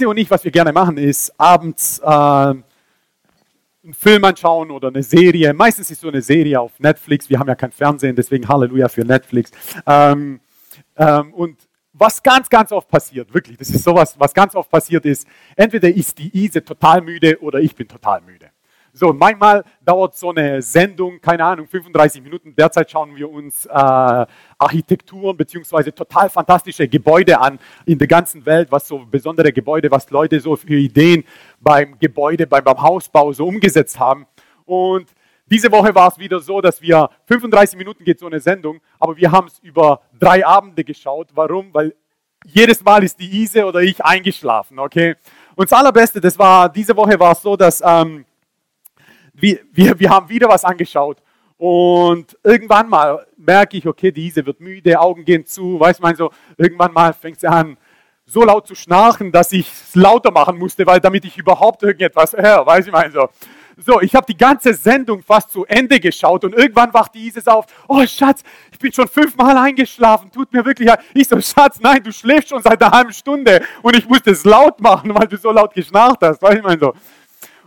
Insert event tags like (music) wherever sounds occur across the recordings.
Ise und ich, was wir gerne machen, ist abends äh, einen Film anschauen oder eine Serie. Meistens ist so eine Serie auf Netflix. Wir haben ja kein Fernsehen, deswegen Halleluja für Netflix. Ähm, ähm, und was ganz, ganz oft passiert, wirklich, das ist sowas, was ganz oft passiert ist, entweder ist die Ise total müde oder ich bin total müde. So, manchmal dauert so eine Sendung, keine Ahnung, 35 Minuten. Derzeit schauen wir uns äh, Architekturen beziehungsweise total fantastische Gebäude an in der ganzen Welt, was so besondere Gebäude, was Leute so für Ideen beim Gebäude, beim, beim Hausbau so umgesetzt haben. Und diese Woche war es wieder so, dass wir 35 Minuten geht so eine Sendung, aber wir haben es über drei Abende geschaut. Warum? Weil jedes Mal ist die Ise oder ich eingeschlafen, okay? Und das Allerbeste, das war, diese Woche war es so, dass ähm, wir, wir, wir haben wieder was angeschaut. Und irgendwann mal merke ich, okay, diese wird müde, Augen gehen zu, weiß man so, irgendwann mal fängt sie an, so laut zu schnarchen, dass ich es lauter machen musste, weil damit ich überhaupt irgendetwas höre, weiß ich mal so. So, ich habe die ganze Sendung fast zu Ende geschaut und irgendwann wacht die Isis auf. Oh Schatz, ich bin schon fünfmal eingeschlafen, tut mir wirklich leid. Ich so, Schatz, nein, du schläfst schon seit einer halben Stunde und ich musste es laut machen, weil du so laut geschnarcht hast, weiß ich mal so.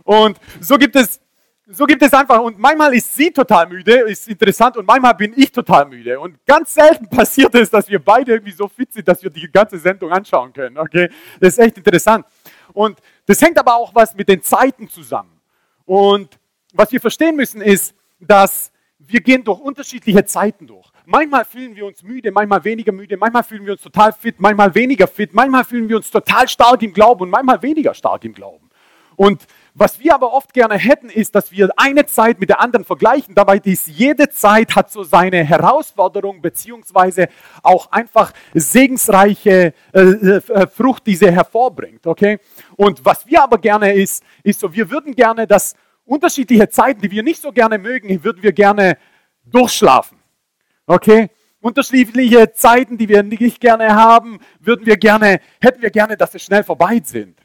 Und so gibt es so gibt es einfach, und manchmal ist sie total müde, ist interessant, und manchmal bin ich total müde. Und ganz selten (laughs) passiert es, dass wir beide irgendwie so fit sind, dass wir die ganze Sendung anschauen können. Okay? Das ist echt interessant. Und das hängt aber auch was mit den Zeiten zusammen. Und was wir verstehen müssen ist, dass wir gehen durch unterschiedliche Zeiten durch. Manchmal fühlen wir uns müde, manchmal weniger müde, manchmal fühlen wir uns total fit, manchmal weniger fit, manchmal fühlen wir uns total stark im Glauben und manchmal weniger stark im Glauben. Und was wir aber oft gerne hätten, ist, dass wir eine Zeit mit der anderen vergleichen. Dabei ist jede Zeit hat so seine Herausforderung beziehungsweise auch einfach segensreiche äh, äh, Frucht, die sie hervorbringt. Okay? Und was wir aber gerne ist, ist so, wir würden gerne, dass unterschiedliche Zeiten, die wir nicht so gerne mögen, würden wir gerne durchschlafen. Okay? Unterschiedliche Zeiten, die wir nicht gerne haben, würden wir gerne, hätten wir gerne, dass sie schnell vorbei sind.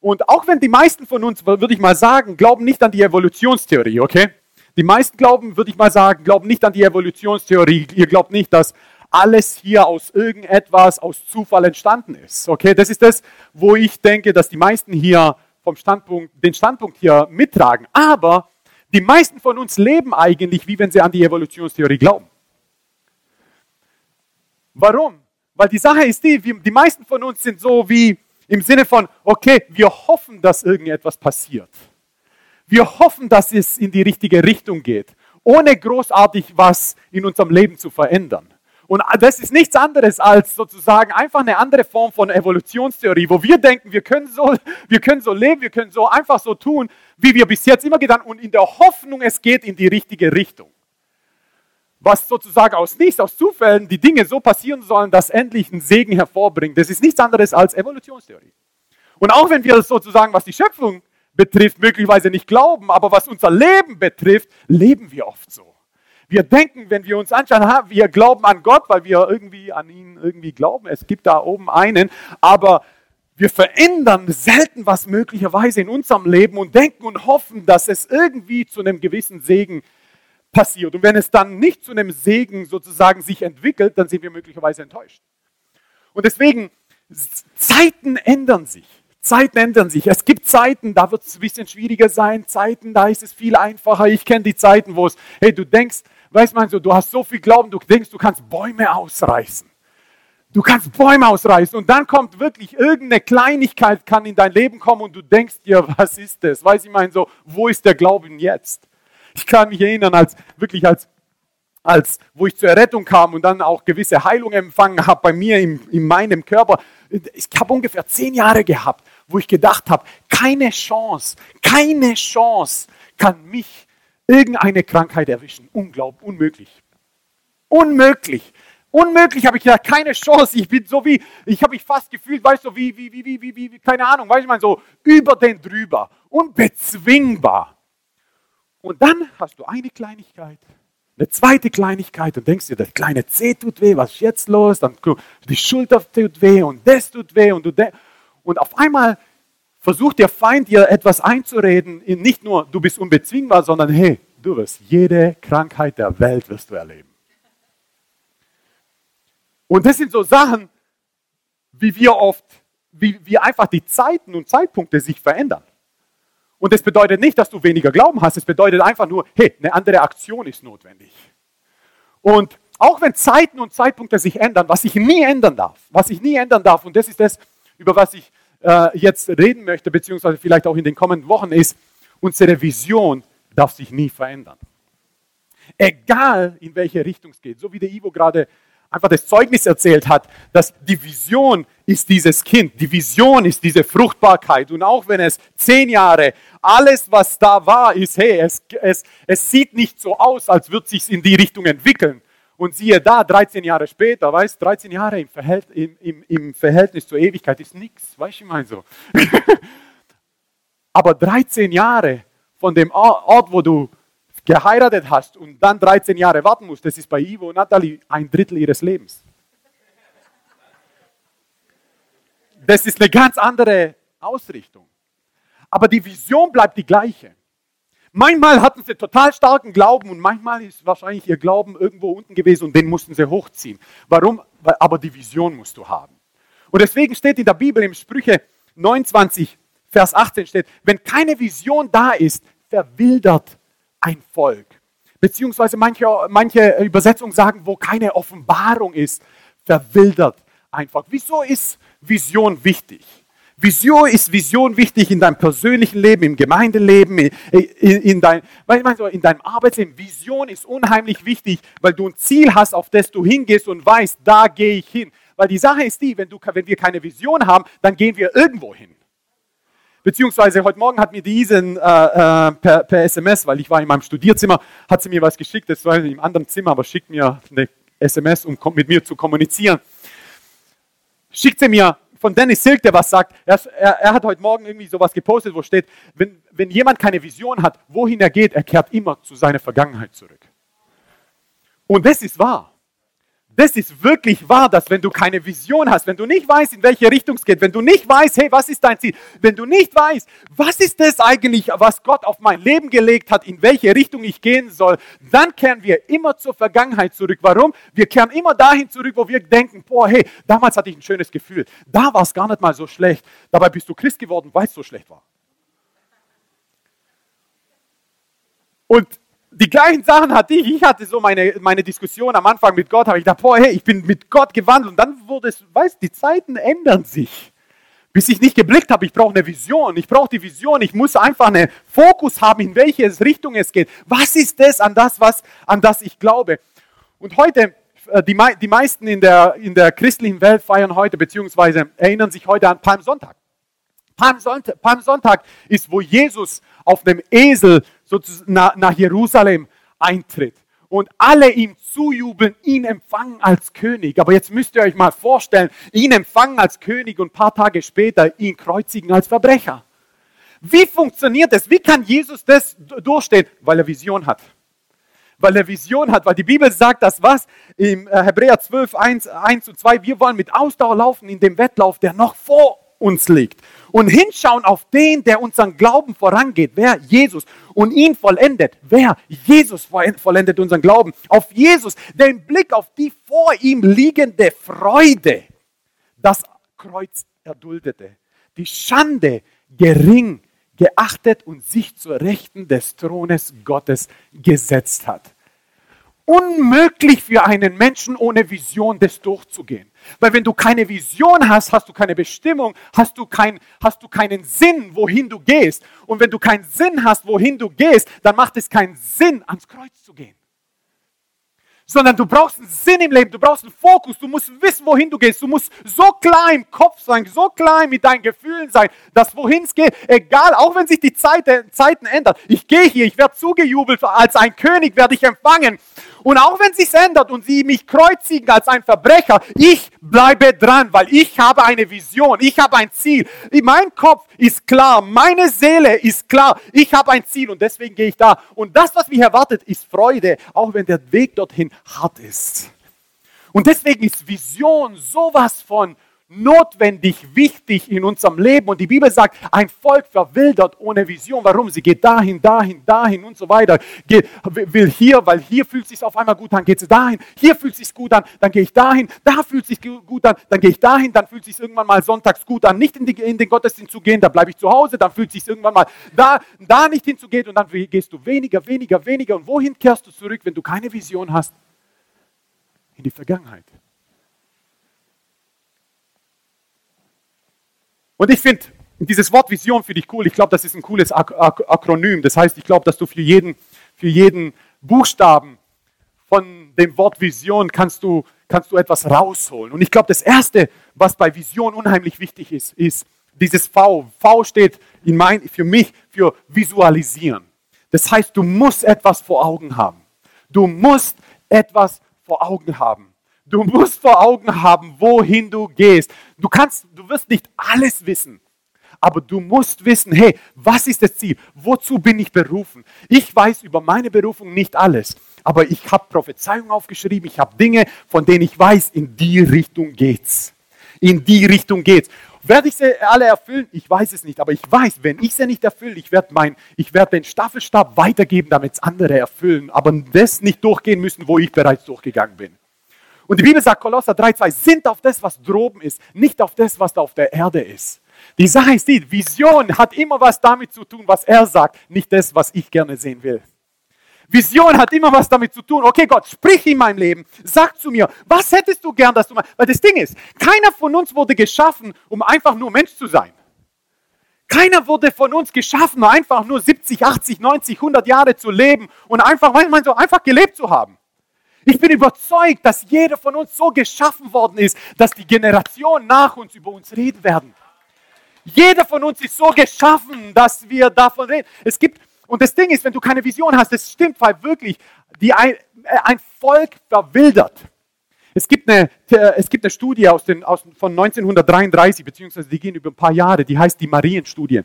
Und auch wenn die meisten von uns, würde ich mal sagen, glauben nicht an die Evolutionstheorie, okay? Die meisten glauben, würde ich mal sagen, glauben nicht an die Evolutionstheorie. Ihr glaubt nicht, dass alles hier aus irgendetwas, aus Zufall entstanden ist. Okay, das ist das, wo ich denke, dass die meisten hier vom Standpunkt, den Standpunkt hier mittragen. Aber die meisten von uns leben eigentlich, wie wenn sie an die Evolutionstheorie glauben. Warum? Weil die Sache ist die, die meisten von uns sind so wie, im Sinne von, okay, wir hoffen, dass irgendetwas passiert. Wir hoffen, dass es in die richtige Richtung geht, ohne großartig was in unserem Leben zu verändern. Und das ist nichts anderes als sozusagen einfach eine andere Form von Evolutionstheorie, wo wir denken, wir können so, wir können so leben, wir können so einfach so tun, wie wir bis jetzt immer getan und in der Hoffnung, es geht in die richtige Richtung was sozusagen aus nichts, aus Zufällen die Dinge so passieren sollen, dass endlich ein Segen hervorbringt. Das ist nichts anderes als Evolutionstheorie. Und auch wenn wir sozusagen, was die Schöpfung betrifft, möglicherweise nicht glauben, aber was unser Leben betrifft, leben wir oft so. Wir denken, wenn wir uns anschauen, wir glauben an Gott, weil wir irgendwie an ihn irgendwie glauben. Es gibt da oben einen, aber wir verändern selten was möglicherweise in unserem Leben und denken und hoffen, dass es irgendwie zu einem gewissen Segen passiert. Und wenn es dann nicht zu einem Segen sozusagen sich entwickelt, dann sind wir möglicherweise enttäuscht. Und deswegen, Zeiten ändern sich. Zeiten ändern sich. Es gibt Zeiten, da wird es ein bisschen schwieriger sein. Zeiten, da ist es viel einfacher. Ich kenne die Zeiten, wo es, hey, du denkst, weißt so, du hast so viel Glauben, du denkst, du kannst Bäume ausreißen. Du kannst Bäume ausreißen und dann kommt wirklich irgendeine Kleinigkeit kann in dein Leben kommen und du denkst dir, was ist das? Weiß ich meine so, wo ist der Glauben jetzt? Ich kann mich erinnern, als wirklich als, als wo ich zur Errettung kam und dann auch gewisse Heilung empfangen habe bei mir in, in meinem Körper. Ich habe ungefähr zehn Jahre gehabt, wo ich gedacht habe, keine Chance, keine Chance kann mich irgendeine Krankheit erwischen. Unglaublich, unmöglich. Unmöglich. Unmöglich habe ich gedacht, keine Chance. Ich bin so wie, ich habe mich fast gefühlt, weißt du, wie, wie, wie, wie, wie, wie, keine Ahnung, weißt du, ich so über den drüber, unbezwingbar. Und dann hast du eine Kleinigkeit, eine zweite Kleinigkeit und denkst dir, das kleine C tut weh, was ist jetzt los? Dann die Schulter tut weh und das tut weh und du und auf einmal versucht der Feind dir etwas einzureden, nicht nur du bist unbezwingbar, sondern hey, du wirst jede Krankheit der Welt wirst du erleben. Und das sind so Sachen, wie wir oft wie, wie einfach die Zeiten und Zeitpunkte sich verändern. Und das bedeutet nicht, dass du weniger Glauben hast, es bedeutet einfach nur, hey, eine andere Aktion ist notwendig. Und auch wenn Zeiten und Zeitpunkte sich ändern, was ich nie ändern darf, was ich nie ändern darf, und das ist das, über was ich äh, jetzt reden möchte, beziehungsweise vielleicht auch in den kommenden Wochen, ist, unsere Vision darf sich nie verändern. Egal in welche Richtung es geht, so wie der Ivo gerade einfach das Zeugnis erzählt hat, dass die Vision ist dieses Kind, die Vision ist diese Fruchtbarkeit. Und auch wenn es zehn Jahre, alles was da war, ist, hey, es, es, es sieht nicht so aus, als würde sich in die Richtung entwickeln. Und siehe da, 13 Jahre später, weißt 13 Jahre im, Verhält, im, im, im Verhältnis zur Ewigkeit ist nichts, weißt du, ich meine so. (laughs) Aber 13 Jahre von dem Ort, wo du geheiratet hast und dann 13 Jahre warten musst, das ist bei Ivo und Natalie ein Drittel ihres Lebens. Das ist eine ganz andere Ausrichtung. Aber die Vision bleibt die gleiche. Manchmal hatten sie total starken Glauben und manchmal ist wahrscheinlich ihr Glauben irgendwo unten gewesen und den mussten sie hochziehen. Warum? Aber die Vision musst du haben. Und deswegen steht in der Bibel im Sprüche 29, Vers 18 steht, wenn keine Vision da ist, verwildert ein Volk. Beziehungsweise manche, manche Übersetzungen sagen, wo keine Offenbarung ist, verwildert einfach. Wieso ist Vision wichtig? Vision ist Vision wichtig in deinem persönlichen Leben, im Gemeindeleben, in, in, dein, in deinem Arbeitsleben. Vision ist unheimlich wichtig, weil du ein Ziel hast, auf das du hingehst und weißt, da gehe ich hin. Weil die Sache ist die, wenn, du, wenn wir keine Vision haben, dann gehen wir irgendwo hin. Beziehungsweise heute Morgen hat mir diesen äh, äh, per, per, SMS, weil ich war in meinem Studierzimmer, hat sie mir was geschickt, das war im anderen Zimmer, aber schickt mir eine SMS, um mit mir zu kommunizieren. Schickt sie mir von Dennis Silk, der was sagt. Er, er, er, hat heute Morgen irgendwie sowas gepostet, wo steht, wenn, wenn jemand keine Vision hat, wohin er geht, er kehrt immer zu seiner Vergangenheit zurück. Und das ist wahr. Das ist wirklich wahr, dass wenn du keine Vision hast, wenn du nicht weißt, in welche Richtung es geht, wenn du nicht weißt, hey, was ist dein Ziel, wenn du nicht weißt, was ist das eigentlich, was Gott auf mein Leben gelegt hat, in welche Richtung ich gehen soll, dann kehren wir immer zur Vergangenheit zurück. Warum? Wir kehren immer dahin zurück, wo wir denken, boah, hey, damals hatte ich ein schönes Gefühl, da war es gar nicht mal so schlecht. Dabei bist du Christ geworden, weil es so schlecht war. Und die gleichen Sachen hatte ich. Ich hatte so meine, meine Diskussion am Anfang mit Gott, habe ich gedacht, boah, hey, ich bin mit Gott gewandelt. Und dann wurde es, weißt die Zeiten ändern sich. Bis ich nicht geblickt habe, ich brauche eine Vision. Ich brauche die Vision. Ich muss einfach einen Fokus haben, in welche Richtung es geht. Was ist das an das, was, an das ich glaube? Und heute, äh, die, die meisten in der, in der christlichen Welt feiern heute, beziehungsweise erinnern sich heute an Palmsonntag. Palmsonntag, Palmsonntag ist, wo Jesus auf einem Esel nach, nach Jerusalem eintritt und alle ihm zujubeln, ihn empfangen als König. Aber jetzt müsst ihr euch mal vorstellen, ihn empfangen als König und ein paar Tage später ihn kreuzigen als Verbrecher. Wie funktioniert das? Wie kann Jesus das durchstehen? Weil er Vision hat. Weil er Vision hat, weil die Bibel sagt, dass was im äh, Hebräer 12, 1, 1 und 2, wir wollen mit Ausdauer laufen in dem Wettlauf, der noch vor uns liegt. Und hinschauen auf den, der unseren Glauben vorangeht. Wer? Jesus. Und ihn vollendet. Wer? Jesus vollendet unseren Glauben. Auf Jesus, den Blick auf die vor ihm liegende Freude. Das Kreuz erduldete. Die Schande gering geachtet und sich zur Rechten des Thrones Gottes gesetzt hat unmöglich für einen Menschen ohne Vision, das durchzugehen. Weil wenn du keine Vision hast, hast du keine Bestimmung, hast du, kein, hast du keinen Sinn, wohin du gehst. Und wenn du keinen Sinn hast, wohin du gehst, dann macht es keinen Sinn, ans Kreuz zu gehen. Sondern du brauchst einen Sinn im Leben, du brauchst einen Fokus, du musst wissen, wohin du gehst, du musst so klar im Kopf sein, so klar mit deinen Gefühlen sein, dass wohin es geht, egal, auch wenn sich die Zeit, Zeiten ändern, ich gehe hier, ich werde zugejubelt, als ein König werde ich empfangen und auch wenn sich ändert und sie mich kreuzigen als ein Verbrecher, ich bleibe dran, weil ich habe eine Vision, ich habe ein Ziel. Mein Kopf ist klar, meine Seele ist klar, ich habe ein Ziel und deswegen gehe ich da. Und das, was mich erwartet, ist Freude, auch wenn der Weg dorthin hart ist. Und deswegen ist Vision sowas von notwendig, wichtig in unserem Leben. Und die Bibel sagt, ein Volk verwildert ohne Vision. Warum? Sie geht dahin, dahin, dahin und so weiter. Geht, will hier, weil hier fühlt es sich auf einmal gut an, geht sie dahin. Hier fühlt es sich gut an, dann gehe ich dahin. Da fühlt es sich gut an, dann gehe ich dahin. Dann fühlt es sich irgendwann mal sonntags gut an, nicht in, die, in den Gottesdienst zu gehen. Da bleibe ich zu Hause. Dann fühlt es sich irgendwann mal da, da nicht hinzugehen. Und dann gehst du weniger, weniger, weniger. Und wohin kehrst du zurück, wenn du keine Vision hast? In die Vergangenheit. Und ich finde dieses Wort Vision für dich cool. Ich glaube, das ist ein cooles Ak Ak Akronym. Das heißt, ich glaube, dass du für jeden, für jeden Buchstaben von dem Wort Vision kannst du, kannst du etwas rausholen. Und ich glaube, das Erste, was bei Vision unheimlich wichtig ist, ist dieses V. V steht in mein, für mich für visualisieren. Das heißt, du musst etwas vor Augen haben. Du musst etwas vor Augen haben. Du musst vor Augen haben, wohin du gehst. Du kannst, du wirst nicht alles wissen, aber du musst wissen, hey, was ist das Ziel? Wozu bin ich berufen? Ich weiß über meine Berufung nicht alles, aber ich habe Prophezeiungen aufgeschrieben, ich habe Dinge, von denen ich weiß, in die Richtung geht's. In die Richtung geht's. Werde ich sie alle erfüllen? Ich weiß es nicht, aber ich weiß, wenn ich sie nicht erfülle, ich werde mein, ich werde den Staffelstab weitergeben, damit es andere erfüllen, aber das nicht durchgehen müssen, wo ich bereits durchgegangen bin. Und die Bibel sagt, Kolosser 3,2, sind auf das, was droben ist, nicht auf das, was da auf der Erde ist. Die Sache ist die, Vision hat immer was damit zu tun, was er sagt, nicht das, was ich gerne sehen will. Vision hat immer was damit zu tun. Okay, Gott, sprich in meinem Leben. Sag zu mir, was hättest du gern, dass du machst? Weil das Ding ist, keiner von uns wurde geschaffen, um einfach nur Mensch zu sein. Keiner wurde von uns geschaffen, einfach nur 70, 80, 90, 100 Jahre zu leben und einfach, manchmal so einfach gelebt zu haben. Ich bin überzeugt, dass jeder von uns so geschaffen worden ist, dass die Generationen nach uns über uns reden werden. Jeder von uns ist so geschaffen, dass wir davon reden. Es gibt, und das Ding ist, wenn du keine Vision hast, das stimmt, weil wirklich die ein, äh, ein Volk verwildert. Es gibt eine, es gibt eine Studie aus den, aus, von 1933, beziehungsweise die gehen über ein paar Jahre, die heißt die Marienstudie.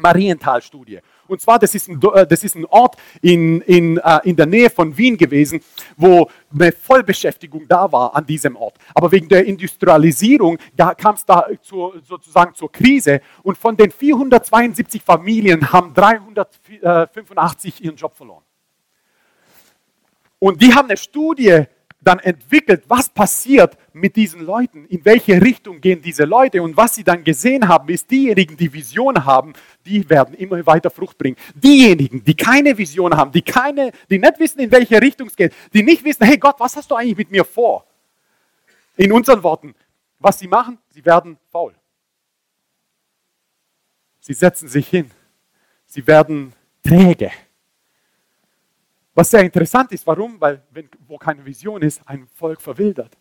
Marienthal-Studie. Und zwar, das ist ein, äh, das ist ein Ort in, in, äh, in der Nähe von Wien gewesen, wo eine Vollbeschäftigung da war an diesem Ort. Aber wegen der Industrialisierung kam es da zu, sozusagen zur Krise und von den 472 Familien haben 385 ihren Job verloren. Und die haben eine Studie dann entwickelt, was passiert mit diesen Leuten, in welche Richtung gehen diese Leute und was sie dann gesehen haben, ist diejenigen, die Vision haben, die werden immer weiter Frucht bringen. Diejenigen, die keine Vision haben, die keine, die nicht wissen, in welche Richtung es geht, die nicht wissen, hey Gott, was hast du eigentlich mit mir vor? In unseren Worten, was sie machen, sie werden faul. Sie setzen sich hin. Sie werden träge. Was sehr interessant ist, warum? Weil, wenn, wo keine Vision ist, ein Volk verwildert.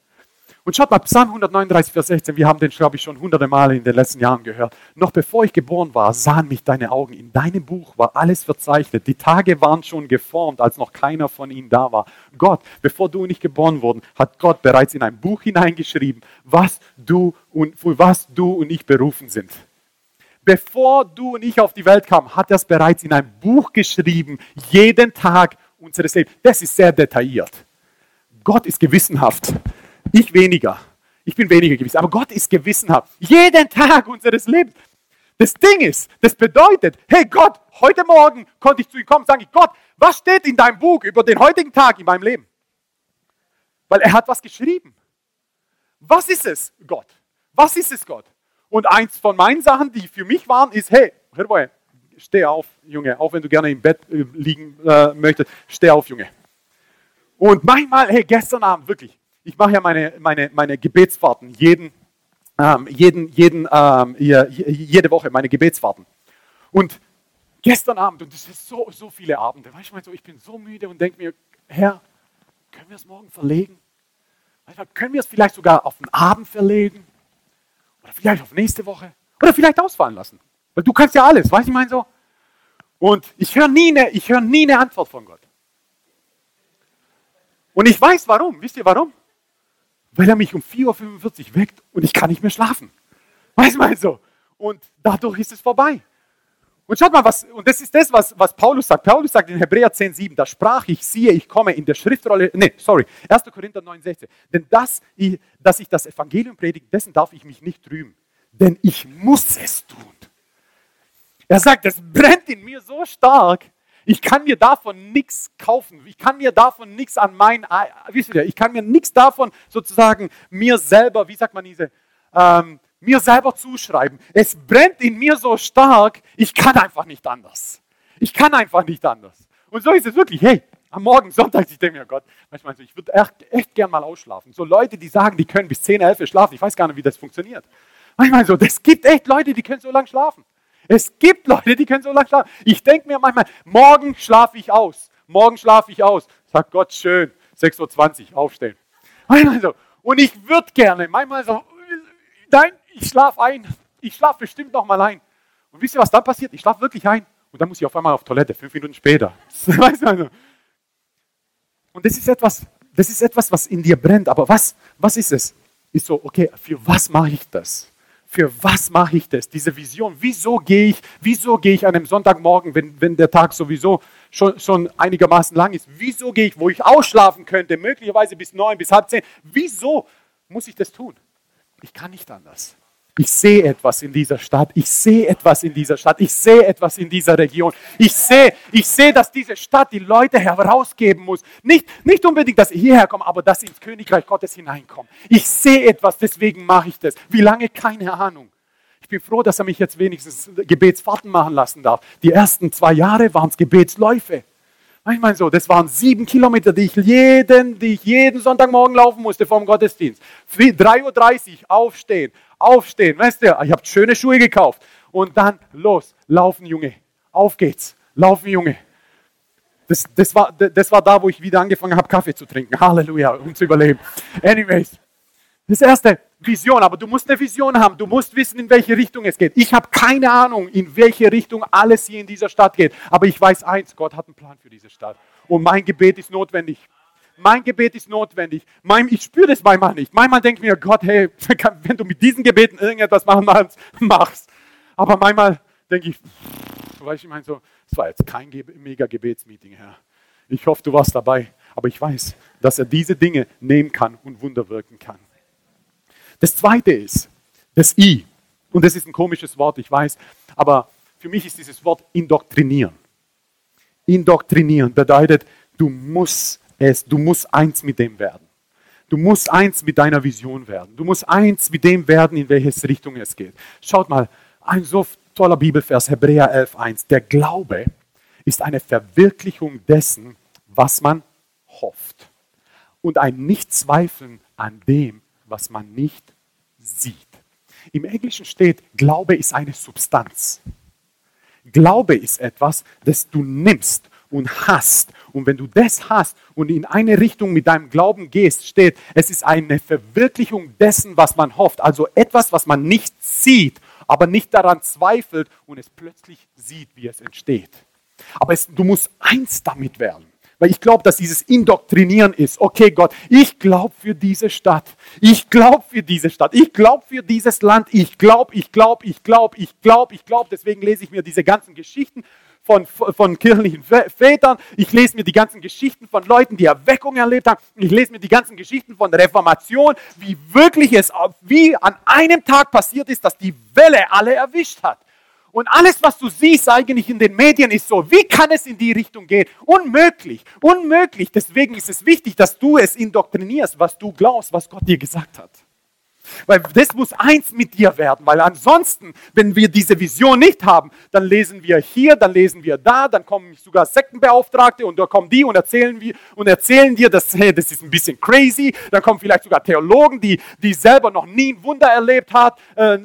Und schaut mal, Psalm 139, Vers 16, wir haben den, glaube ich, schon hunderte Male in den letzten Jahren gehört. Noch bevor ich geboren war, sahen mich deine Augen. In deinem Buch war alles verzeichnet. Die Tage waren schon geformt, als noch keiner von ihnen da war. Gott, bevor du und ich geboren wurden, hat Gott bereits in ein Buch hineingeschrieben, was du und, für was du und ich berufen sind. Bevor du und ich auf die Welt kamen, hat er es bereits in ein Buch geschrieben, jeden Tag unseres Lebens. Das ist sehr detailliert. Gott ist gewissenhaft. Ich weniger. Ich bin weniger gewiss. Aber Gott ist gewissenhaft. Jeden Tag unseres Lebens. Das Ding ist, das bedeutet, hey Gott, heute Morgen konnte ich zu ihm kommen und sagen, Gott, was steht in deinem Buch über den heutigen Tag in meinem Leben? Weil er hat was geschrieben. Was ist es, Gott? Was ist es, Gott? Und eins von meinen Sachen, die für mich waren, ist, hey, hör mal, steh auf, Junge, auch wenn du gerne im Bett äh, liegen äh, möchtest, steh auf, Junge. Und manchmal, hey, gestern Abend, wirklich, ich mache ja meine, meine, meine Gebetsfahrten jeden, ähm, jeden, jeden, ähm, jede Woche, meine Gebetsfahrten. Und gestern Abend, und das ist so, so viele Abende, weißt du, ich bin so müde und denke mir, Herr, können wir es morgen verlegen? können wir es vielleicht sogar auf den Abend verlegen? Oder vielleicht auf nächste Woche? Oder vielleicht ausfallen lassen? Weil du kannst ja alles, weißt du, ich meine so? Und ich höre nie, eine, hör nie eine Antwort von Gott. Und ich weiß warum. Wisst ihr warum? Weil er mich um 4.45 Uhr weckt und ich kann nicht mehr schlafen. Weißt du mal so? Und dadurch ist es vorbei. Und schaut mal, was, und das ist das, was, was Paulus sagt. Paulus sagt in Hebräer 10,7, da sprach ich, siehe, ich komme in der Schriftrolle, nee, sorry, 1. Korinther 9,16. Denn das, dass ich das Evangelium predige, dessen darf ich mich nicht rühmen. Denn ich muss es tun. Er sagt, es brennt in mir so stark, ich kann mir davon nichts kaufen. Ich kann mir davon nichts an mein, wisst ihr, ich kann mir nichts davon sozusagen mir selber, wie sagt man diese, ähm, mir selber zuschreiben. Es brennt in mir so stark, ich kann einfach nicht anders. Ich kann einfach nicht anders. Und so ist es wirklich. Hey, am Morgen, Sonntag, ich denke mir, Gott, manchmal so, ich würde echt, echt gern mal ausschlafen. So Leute, die sagen, die können bis 10, 11 schlafen, ich weiß gar nicht, wie das funktioniert. Manchmal so, es gibt echt Leute, die können so lange schlafen. Es gibt Leute, die können so lange schlafen. Ich denke mir manchmal, morgen schlafe ich aus. Morgen schlafe ich aus. Sagt Gott, schön, 6.20 Uhr, aufstehen. Manchmal so. Und ich würde gerne, manchmal so, nein, ich schlafe ein. Ich schlafe bestimmt noch mal ein. Und wisst ihr, was dann passiert? Ich schlafe wirklich ein. Und dann muss ich auf einmal auf Toilette, fünf Minuten später. (laughs) Und das ist etwas, das ist etwas, was in dir brennt. Aber was, was ist es? Ist so, okay, für was mache ich das? Für was mache ich das? Diese Vision. Wieso gehe ich, wieso gehe ich an einem Sonntagmorgen, wenn, wenn der Tag sowieso schon, schon einigermaßen lang ist? Wieso gehe ich, wo ich ausschlafen könnte, möglicherweise bis neun, bis halb zehn? Wieso muss ich das tun? Ich kann nicht anders. Ich sehe etwas in dieser Stadt. Ich sehe etwas in dieser Stadt. Ich sehe etwas in dieser Region. Ich sehe, ich sehe, dass diese Stadt die Leute herausgeben muss. Nicht, nicht unbedingt, dass sie hierher kommen, aber dass sie ins Königreich Gottes hineinkommen. Ich sehe etwas, deswegen mache ich das. Wie lange? Keine Ahnung. Ich bin froh, dass er mich jetzt wenigstens Gebetsfahrten machen lassen darf. Die ersten zwei Jahre waren es Gebetsläufe. Ich meine so, das waren sieben Kilometer, die ich jeden, die ich jeden Sonntagmorgen laufen musste vom Gottesdienst. 3.30 Uhr aufstehen, aufstehen, weißt du, ich habe schöne Schuhe gekauft. Und dann los, laufen Junge, auf geht's, laufen Junge. Das, das, war, das war da, wo ich wieder angefangen habe, Kaffee zu trinken. Halleluja, um zu überleben. Anyways, das erste, Vision, aber du musst eine Vision haben. Du musst wissen, in welche Richtung es geht. Ich habe keine Ahnung, in welche Richtung alles hier in dieser Stadt geht. Aber ich weiß eins, Gott hat einen Plan für diese Stadt. Und mein Gebet ist notwendig. Mein Gebet ist notwendig. Mein, ich spüre das manchmal nicht. Manchmal denke ich mir, Gott, hey, (laughs) wenn du mit diesen Gebeten irgendetwas machen kannst, machst. Aber manchmal denke ich, du, ich meine so, es war jetzt kein mega Gebetsmeeting, Herr. Ich hoffe, du warst dabei. Aber ich weiß, dass er diese Dinge nehmen kann und Wunder wirken kann. Das zweite ist das I. Und das ist ein komisches Wort, ich weiß. Aber für mich ist dieses Wort indoktrinieren. Indoktrinieren bedeutet, du musst es, du musst eins mit dem werden. Du musst eins mit deiner Vision werden. Du musst eins mit dem werden, in welche Richtung es geht. Schaut mal, ein so toller Bibelvers, Hebräer 11.1. Der Glaube ist eine Verwirklichung dessen, was man hofft. Und ein Nichtzweifeln an dem, was man nicht sieht. Im Englischen steht, Glaube ist eine Substanz. Glaube ist etwas, das du nimmst und hast. Und wenn du das hast und in eine Richtung mit deinem Glauben gehst, steht, es ist eine Verwirklichung dessen, was man hofft. Also etwas, was man nicht sieht, aber nicht daran zweifelt und es plötzlich sieht, wie es entsteht. Aber es, du musst eins damit werden. Weil ich glaube, dass dieses Indoktrinieren ist. Okay, Gott, ich glaube für diese Stadt. Ich glaube für diese Stadt. Ich glaube für dieses Land. Ich glaube, ich glaube, ich glaube, ich glaube, ich glaube. Deswegen lese ich mir diese ganzen Geschichten von, von kirchlichen Vätern. Ich lese mir die ganzen Geschichten von Leuten, die Erweckung erlebt haben. Ich lese mir die ganzen Geschichten von Reformation, wie wirklich es, wie an einem Tag passiert ist, dass die Welle alle erwischt hat. Und alles, was du siehst eigentlich in den Medien, ist so, wie kann es in die Richtung gehen? Unmöglich, unmöglich. Deswegen ist es wichtig, dass du es indoktrinierst, was du glaubst, was Gott dir gesagt hat. Weil das muss eins mit dir werden, weil ansonsten, wenn wir diese Vision nicht haben, dann lesen wir hier, dann lesen wir da, dann kommen sogar Sektenbeauftragte und da kommen die und erzählen, wir, und erzählen dir, dass, hey, das ist ein bisschen crazy. Dann kommen vielleicht sogar Theologen, die, die selber noch nie ein Wunder erlebt, hat, äh,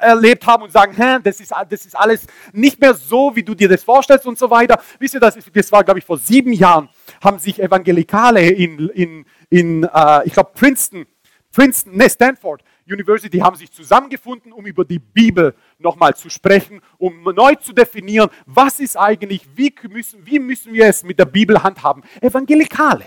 erlebt haben und sagen, das, ist, das ist alles nicht mehr so, wie du dir das vorstellst und so weiter. Wisst ihr, das, das war, glaube ich, vor sieben Jahren, haben sich Evangelikale in, in, in äh, ich glaube, Princeton, Princeton, ne, Stanford, University haben sich zusammengefunden, um über die Bibel nochmal zu sprechen, um neu zu definieren, was ist eigentlich, wie müssen, wie müssen wir es mit der Bibel handhaben. Evangelikale.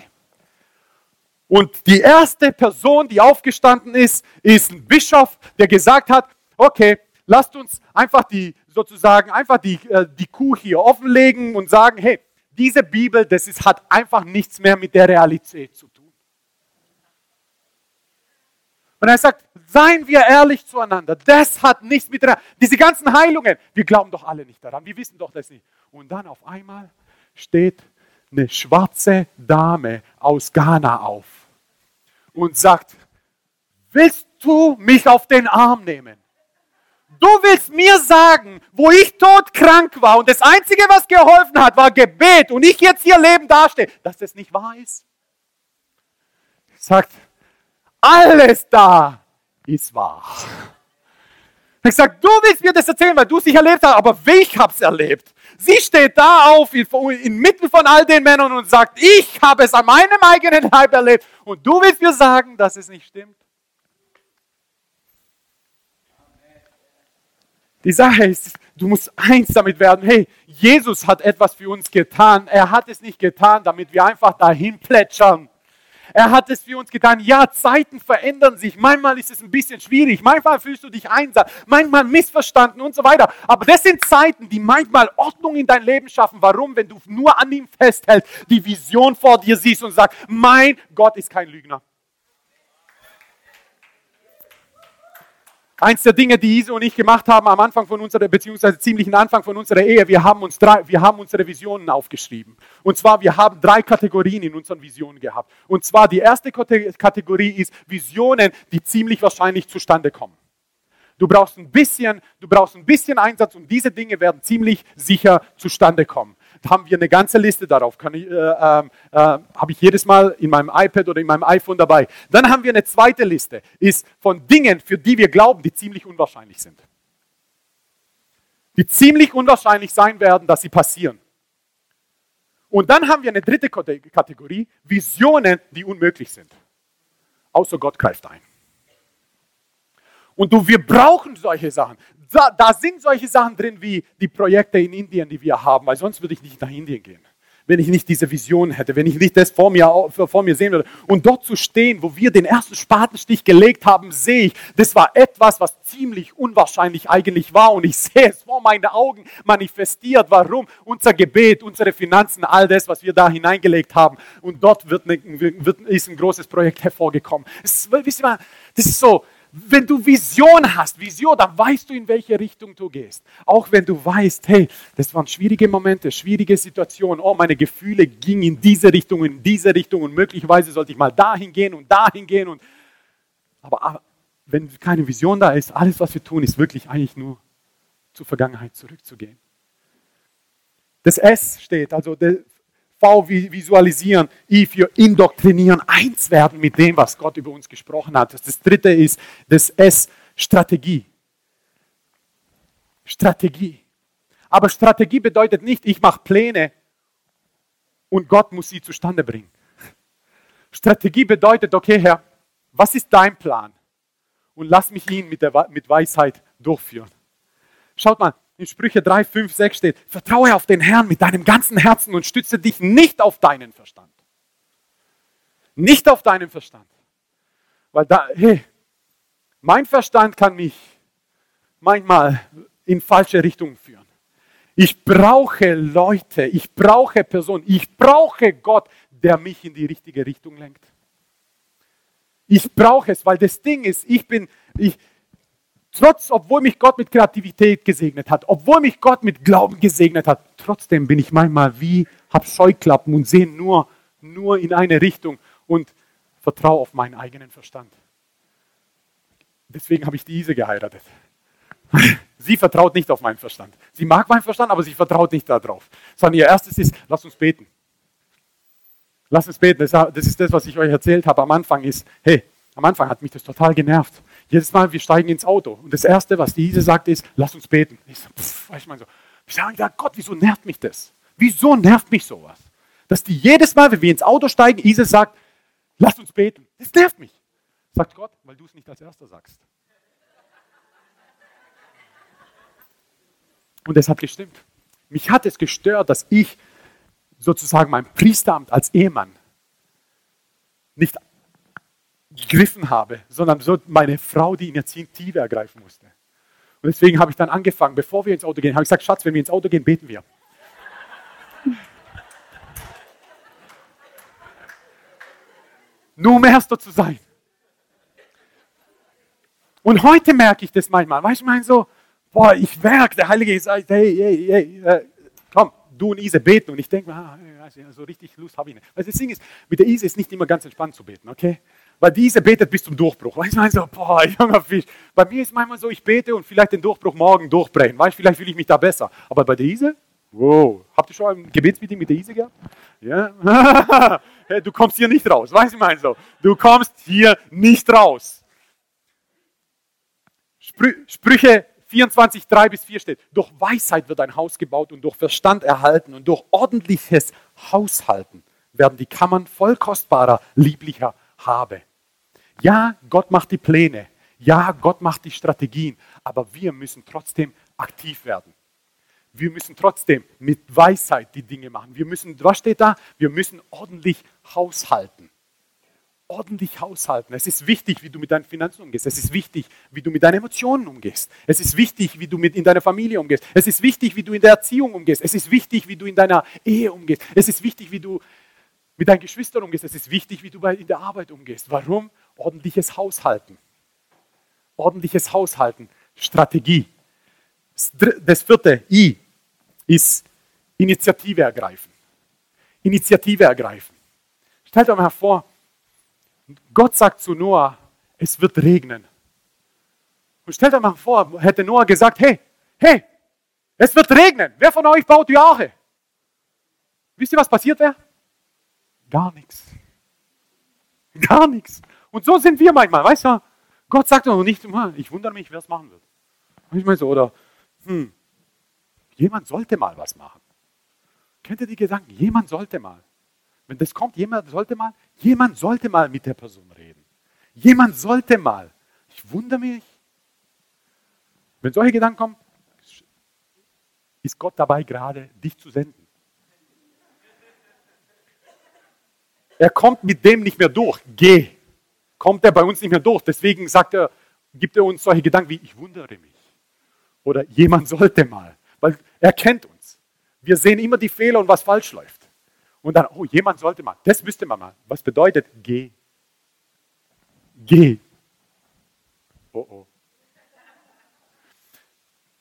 Und die erste Person, die aufgestanden ist, ist ein Bischof, der gesagt hat, okay, lasst uns einfach die, sozusagen, einfach die, äh, die Kuh hier offenlegen und sagen, hey, diese Bibel, das ist, hat einfach nichts mehr mit der Realität zu tun. Und er sagt, seien wir ehrlich zueinander. Das hat nichts mit diese ganzen Heilungen, wir glauben doch alle nicht daran. Wir wissen doch das nicht. Und dann auf einmal steht eine schwarze Dame aus Ghana auf und sagt, willst du mich auf den Arm nehmen? Du willst mir sagen, wo ich todkrank war und das Einzige, was geholfen hat, war Gebet und ich jetzt hier lebend dastehe, dass das nicht wahr ist? Sagt, alles da ist wahr. Ich sage, du willst mir das erzählen, weil du es nicht erlebt hast, aber ich habe es erlebt. Sie steht da auf inmitten von all den Männern und sagt, ich habe es an meinem eigenen Leib erlebt. Und du willst mir sagen, dass es nicht stimmt? Die Sache ist, du musst eins damit werden. Hey, Jesus hat etwas für uns getan. Er hat es nicht getan, damit wir einfach dahin plätschern. Er hat es für uns getan. Ja, Zeiten verändern sich. Manchmal ist es ein bisschen schwierig. Manchmal fühlst du dich einsam. Manchmal missverstanden und so weiter. Aber das sind Zeiten, die manchmal Ordnung in dein Leben schaffen. Warum? Wenn du nur an ihm festhältst, die Vision vor dir siehst und sagst, mein Gott ist kein Lügner. Eins der Dinge, die Ise und ich gemacht haben am Anfang von unserer, beziehungsweise ziemlichen Anfang von unserer Ehe, wir haben, uns drei, wir haben unsere Visionen aufgeschrieben. Und zwar, wir haben drei Kategorien in unseren Visionen gehabt. Und zwar, die erste Kategorie ist Visionen, die ziemlich wahrscheinlich zustande kommen. Du brauchst ein bisschen, du brauchst ein bisschen Einsatz und diese Dinge werden ziemlich sicher zustande kommen haben wir eine ganze Liste darauf. Äh, äh, äh, Habe ich jedes Mal in meinem iPad oder in meinem iPhone dabei. Dann haben wir eine zweite Liste, ist von Dingen, für die wir glauben, die ziemlich unwahrscheinlich sind. Die ziemlich unwahrscheinlich sein werden, dass sie passieren. Und dann haben wir eine dritte Kategorie, Visionen, die unmöglich sind. Außer Gott greift ein. Und du, wir brauchen solche Sachen da, da sind solche Sachen drin wie die Projekte in Indien, die wir haben, weil sonst würde ich nicht nach Indien gehen wenn ich nicht diese Vision hätte, wenn ich nicht das vor mir, vor mir sehen würde. Und dort zu stehen, wo wir den ersten Spatenstich gelegt haben, sehe ich, das war etwas, was ziemlich unwahrscheinlich eigentlich war. Und ich (laughs) sehe es vor meinen Augen manifestiert. Warum? Unser Gebet, unsere Finanzen, all das, was wir da hineingelegt haben. Und dort wird, wird ist ein großes Projekt hervorgekommen. Es, wisst ihr mal, das ist so, wenn du Vision hast, Vision, dann weißt du, in welche Richtung du gehst. Auch wenn du weißt, hey, das waren schwierige Momente, schwierige Situationen. Oh, meine Gefühle gingen in diese Richtung, in diese Richtung und möglicherweise sollte ich mal dahin gehen und dahin gehen. Und, aber, aber wenn keine Vision da ist, alles, was wir tun, ist wirklich eigentlich nur zur Vergangenheit zurückzugehen. Das S steht, also V visualisieren, I für indoktrinieren, eins werden mit dem, was Gott über uns gesprochen hat. Das dritte ist das S, Strategie. Strategie. Aber Strategie bedeutet nicht, ich mache Pläne und Gott muss sie zustande bringen. Strategie bedeutet, okay Herr, was ist dein Plan? Und lass mich ihn mit, der, mit Weisheit durchführen. Schaut mal, in Sprüche 3, 5, 6 steht, vertraue auf den Herrn mit deinem ganzen Herzen und stütze dich nicht auf deinen Verstand. Nicht auf deinen Verstand. Weil da, hey, mein Verstand kann mich manchmal in falsche Richtungen führen. Ich brauche Leute, ich brauche Personen, ich brauche Gott, der mich in die richtige Richtung lenkt. Ich brauche es, weil das Ding ist, ich bin, ich, Trotz, obwohl mich Gott mit Kreativität gesegnet hat, obwohl mich Gott mit Glauben gesegnet hat, trotzdem bin ich manchmal wie, hab Scheuklappen und sehe nur, nur in eine Richtung und vertraue auf meinen eigenen Verstand. Deswegen habe ich diese geheiratet. Sie vertraut nicht auf meinen Verstand. Sie mag meinen Verstand, aber sie vertraut nicht darauf. Sondern ihr erstes ist, lass uns beten. Lass uns beten. Das ist das, was ich euch erzählt habe am Anfang, ist, hey, am Anfang hat mich das total genervt. Jedes Mal, wir steigen ins Auto und das Erste, was die Ise sagt, ist, lass uns beten. Ich so, pff, ich meine so, ich sage, Gott, wieso nervt mich das? Wieso nervt mich sowas? Dass die jedes Mal, wenn wir ins Auto steigen, Ise sagt, lass uns beten. Das nervt mich. Sagt Gott, weil du es nicht als Erster sagst. Und es hat gestimmt. Mich hat es gestört, dass ich sozusagen mein Priesteramt als Ehemann nicht gegriffen habe, sondern so meine Frau die Initiative ergreifen musste. Und deswegen habe ich dann angefangen, bevor wir ins Auto gehen, habe ich gesagt, Schatz, wenn wir ins Auto gehen, beten wir. (laughs) Nur um Erster zu sein. Und heute merke ich das manchmal. Weißt du, ich meine so, boah, ich merke, der Heilige sagt, hey, hey, hey, äh, komm, du und Ise beten. Und ich denke mir, ah, so richtig Lust habe ich nicht. Weil das Ding ist, mit der Ise ist nicht immer ganz entspannt zu beten, okay? Weil diese betet bis zum Durchbruch. Weißt du, meine so, boah, (laughs) junger Fisch. Bei mir ist manchmal so, ich bete und vielleicht den Durchbruch morgen durchbrechen. Weißt vielleicht fühle ich mich da besser. Aber bei der Ise, wow, habt ihr schon ein Gebetsmeeting mit der Ise gehabt? Ja? (laughs) du kommst hier nicht raus. Weißt du, ich meine so, du kommst hier nicht raus. Sprüche 24, 3 bis 4 steht, durch Weisheit wird ein Haus gebaut und durch Verstand erhalten und durch ordentliches Haushalten werden die Kammern voll kostbarer, lieblicher Habe. Ja, Gott macht die Pläne. Ja, Gott macht die Strategien. Aber wir müssen trotzdem aktiv werden. Wir müssen trotzdem mit Weisheit die Dinge machen. Wir müssen, was steht da? Wir müssen ordentlich haushalten ordentlich haushalten. Es ist wichtig, wie du mit deinen Finanzen umgehst. Es ist wichtig, wie du mit deinen Emotionen umgehst. Es ist wichtig, wie du mit in deiner Familie umgehst. Es ist wichtig, wie du in der Erziehung umgehst. Es ist wichtig, wie du in deiner Ehe umgehst. Es ist wichtig, wie du mit deinen Geschwistern umgehst. Es ist wichtig, wie du in der Arbeit umgehst. Warum? Ordentliches Haushalten. Ordentliches Haushalten. Strategie. Das vierte I ist Initiative ergreifen. Initiative ergreifen. Stellt euch mal vor, Gott sagt zu Noah, es wird regnen. Und stellt euch mal vor, hätte Noah gesagt, hey, hey, es wird regnen. Wer von euch baut die Arche? Wisst ihr, was passiert wäre? Gar nichts. Gar nichts. Und so sind wir manchmal, weißt du? Gott sagt doch nicht, ich wundere mich, wer es machen wird. Ich meine so, oder, hm, jemand sollte mal was machen. Kennt ihr die Gedanken? Jemand sollte mal. Wenn das kommt, jemand sollte mal, jemand sollte mal mit der Person reden. Jemand sollte mal. Ich wundere mich. Wenn solche Gedanken kommen, ist Gott dabei gerade, dich zu senden. Er kommt mit dem nicht mehr durch. Geh. Kommt er bei uns nicht mehr durch. Deswegen sagt er, gibt er uns solche Gedanken wie, ich wundere mich. Oder jemand sollte mal. Weil er kennt uns. Wir sehen immer die Fehler und was falsch läuft. Und dann, oh, jemand sollte mal. Das müsste man mal. Was bedeutet geh? Geh. Oh oh.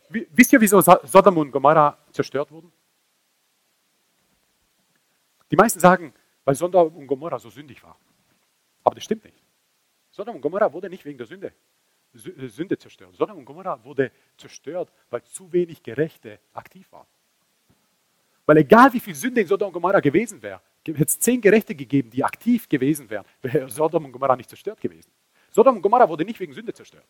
Wisst ihr, wieso Sodom und Gomorra zerstört wurden? Die meisten sagen, weil Sodom und Gomorra so sündig war. Aber das stimmt nicht. Sodom und Gomorra wurde nicht wegen der Sünde, äh, Sünde zerstört. Sodom und Gomorra wurde zerstört, weil zu wenig Gerechte aktiv waren. Weil egal wie viel Sünde in Sodom und Gomorra gewesen wäre, hätte es zehn Gerechte gegeben, die aktiv gewesen wären, wäre Sodom und Gomorra nicht zerstört gewesen. Sodom und Gomorra wurde nicht wegen Sünde zerstört.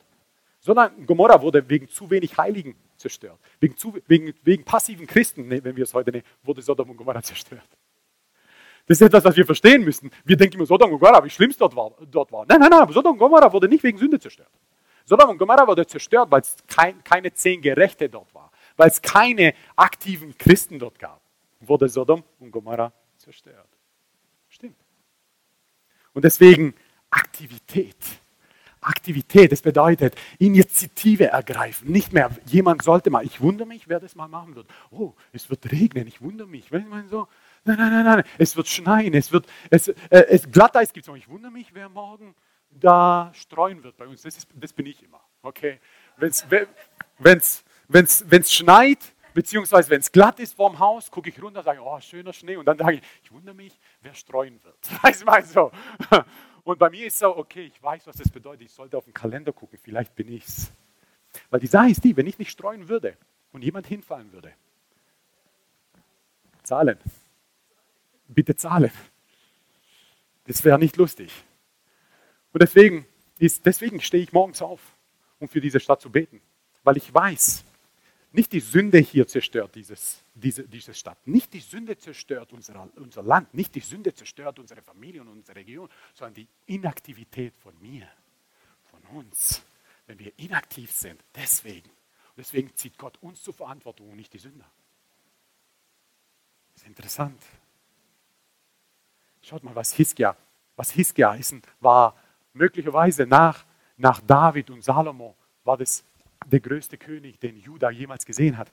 Sodom und Gomorra wurde wegen zu wenig Heiligen zerstört. Wegen, zu, wegen, wegen passiven Christen, ne, wenn wir es heute nehmen, wurde Sodom und Gomorra (laughs) zerstört. Das ist etwas, was wir verstehen müssen. Wir denken immer, Sodom und Gomorra, wie schlimm es dort war, dort war. Nein, nein, nein, Sodom und Gomorra wurde nicht wegen Sünde zerstört. Sodom und Gomorra wurde zerstört, weil es kein, keine zehn Gerechte dort war. Weil es keine aktiven Christen dort gab wurde Sodom und Gomorra zerstört. Stimmt. Und deswegen Aktivität. Aktivität, das bedeutet Initiative ergreifen. Nicht mehr, jemand sollte mal, ich wundere mich, wer das mal machen wird. Oh, es wird regnen, ich wundere mich. Wenn meine so, nein, nein, nein, nein, es wird schneien, es wird, es, äh, es Glatteis gibt es Ich wundere mich, wer morgen da streuen wird bei uns. Das, ist, das bin ich immer. Okay? Wenn es schneit, Beziehungsweise, wenn es glatt ist vorm Haus, gucke ich runter, sage, oh, schöner Schnee. Und dann sage ich, ich wundere mich, wer streuen wird. (laughs) Weißt du, mal so. Und bei mir ist so, okay, ich weiß, was das bedeutet. Ich sollte auf den Kalender gucken, vielleicht bin ich es. Weil die Sache ist die, wenn ich nicht streuen würde und jemand hinfallen würde, zahlen. Bitte zahlen. Das wäre nicht lustig. Und deswegen, deswegen stehe ich morgens auf, um für diese Stadt zu beten. Weil ich weiß, nicht die Sünde hier zerstört dieses, diese, diese Stadt. Nicht die Sünde zerstört unser, unser Land. Nicht die Sünde zerstört unsere Familie und unsere Region, sondern die Inaktivität von mir, von uns. Wenn wir inaktiv sind, deswegen. Und deswegen zieht Gott uns zur Verantwortung und nicht die Sünder. Das ist interessant. Schaut mal, was Hiskia, was Hiskia ist, war möglicherweise nach, nach David und Salomo, war das der größte König, den Juda jemals gesehen hat.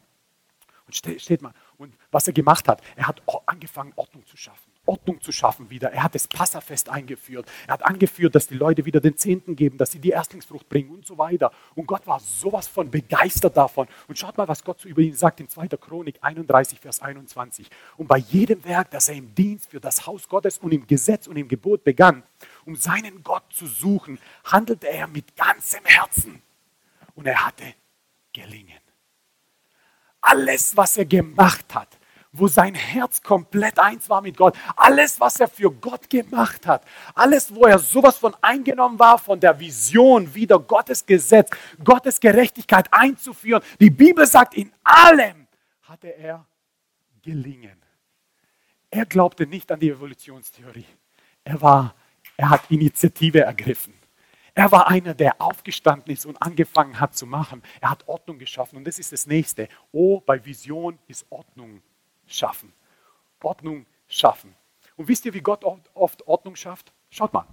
Und steht mal, und was er gemacht hat, er hat angefangen, Ordnung zu schaffen. Ordnung zu schaffen wieder. Er hat das Passafest eingeführt. Er hat angeführt, dass die Leute wieder den Zehnten geben, dass sie die Erstlingsfrucht bringen und so weiter. Und Gott war sowas von begeistert davon. Und schaut mal, was Gott so über ihn sagt in 2. Chronik 31, Vers 21. Und bei jedem Werk, das er im Dienst für das Haus Gottes und im Gesetz und im Gebot begann, um seinen Gott zu suchen, handelte er mit ganzem Herzen. Und er hatte gelingen alles, was er gemacht hat, wo sein Herz komplett eins war mit Gott, alles, was er für Gott gemacht hat, alles, wo er sowas von eingenommen war, von der Vision, wieder Gottes Gesetz, Gottes Gerechtigkeit einzuführen. Die Bibel sagt, in allem hatte er gelingen. Er glaubte nicht an die Evolutionstheorie. Er war, er hat Initiative ergriffen. Er war einer, der aufgestanden ist und angefangen hat zu machen. Er hat Ordnung geschaffen. Und das ist das Nächste. Oh, bei Vision ist Ordnung schaffen. Ordnung schaffen. Und wisst ihr, wie Gott oft Ordnung schafft? Schaut mal.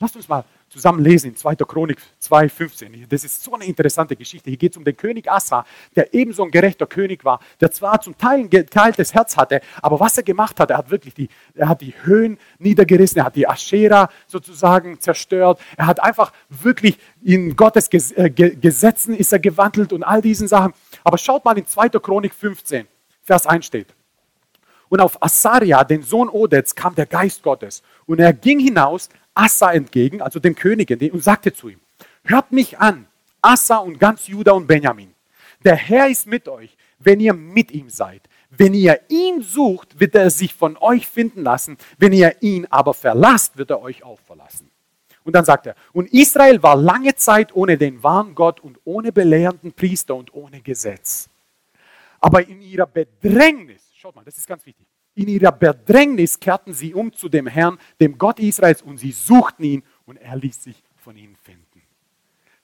Lasst uns mal zusammen lesen in 2. Chronik 2,15. Das ist so eine interessante Geschichte. Hier geht es um den König Assa, der ebenso ein gerechter König war, der zwar zum Teil ein geteiltes Herz hatte, aber was er gemacht hat, er hat wirklich die, er hat die Höhen niedergerissen, er hat die Aschera sozusagen zerstört, er hat einfach wirklich in Gottes äh, Gesetzen ist er gewandelt und all diesen Sachen. Aber schaut mal in 2. Chronik 15, Vers 1 steht. Und auf Asaria, den Sohn Odets, kam der Geist Gottes. Und er ging hinaus Assa entgegen, also dem König, und sagte zu ihm, hört mich an, Assa und ganz Juda und Benjamin. Der Herr ist mit euch, wenn ihr mit ihm seid. Wenn ihr ihn sucht, wird er sich von euch finden lassen. Wenn ihr ihn aber verlasst, wird er euch auch verlassen. Und dann sagt er, und Israel war lange Zeit ohne den wahren Gott und ohne belehrenden Priester und ohne Gesetz. Aber in ihrer Bedrängnis, schaut mal, das ist ganz wichtig, in ihrer Bedrängnis kehrten sie um zu dem Herrn, dem Gott Israels, und sie suchten ihn und er ließ sich von ihnen finden.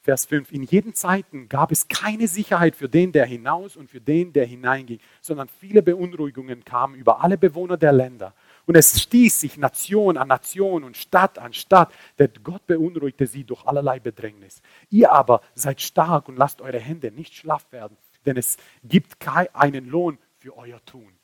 Vers 5. In jeden Zeiten gab es keine Sicherheit für den, der hinaus und für den, der hineinging, sondern viele Beunruhigungen kamen über alle Bewohner der Länder. Und es stieß sich Nation an Nation und Stadt an Stadt, denn Gott beunruhigte sie durch allerlei Bedrängnis. Ihr aber seid stark und lasst eure Hände nicht schlaff werden, denn es gibt keinen Lohn für euer Tun.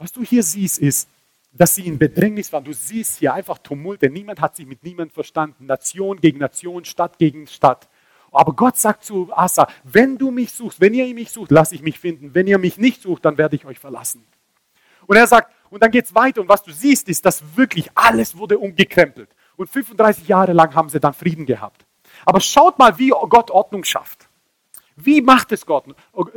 Was du hier siehst, ist, dass sie in Bedrängnis waren. Du siehst hier einfach Tumulte. Niemand hat sich mit niemandem verstanden. Nation gegen Nation, Stadt gegen Stadt. Aber Gott sagt zu Asa, wenn du mich suchst, wenn ihr mich sucht, lass ich mich finden. Wenn ihr mich nicht sucht, dann werde ich euch verlassen. Und er sagt, und dann geht es weiter. Und was du siehst, ist, dass wirklich alles wurde umgekrempelt. Und 35 Jahre lang haben sie dann Frieden gehabt. Aber schaut mal, wie Gott Ordnung schafft. Wie macht es Gott?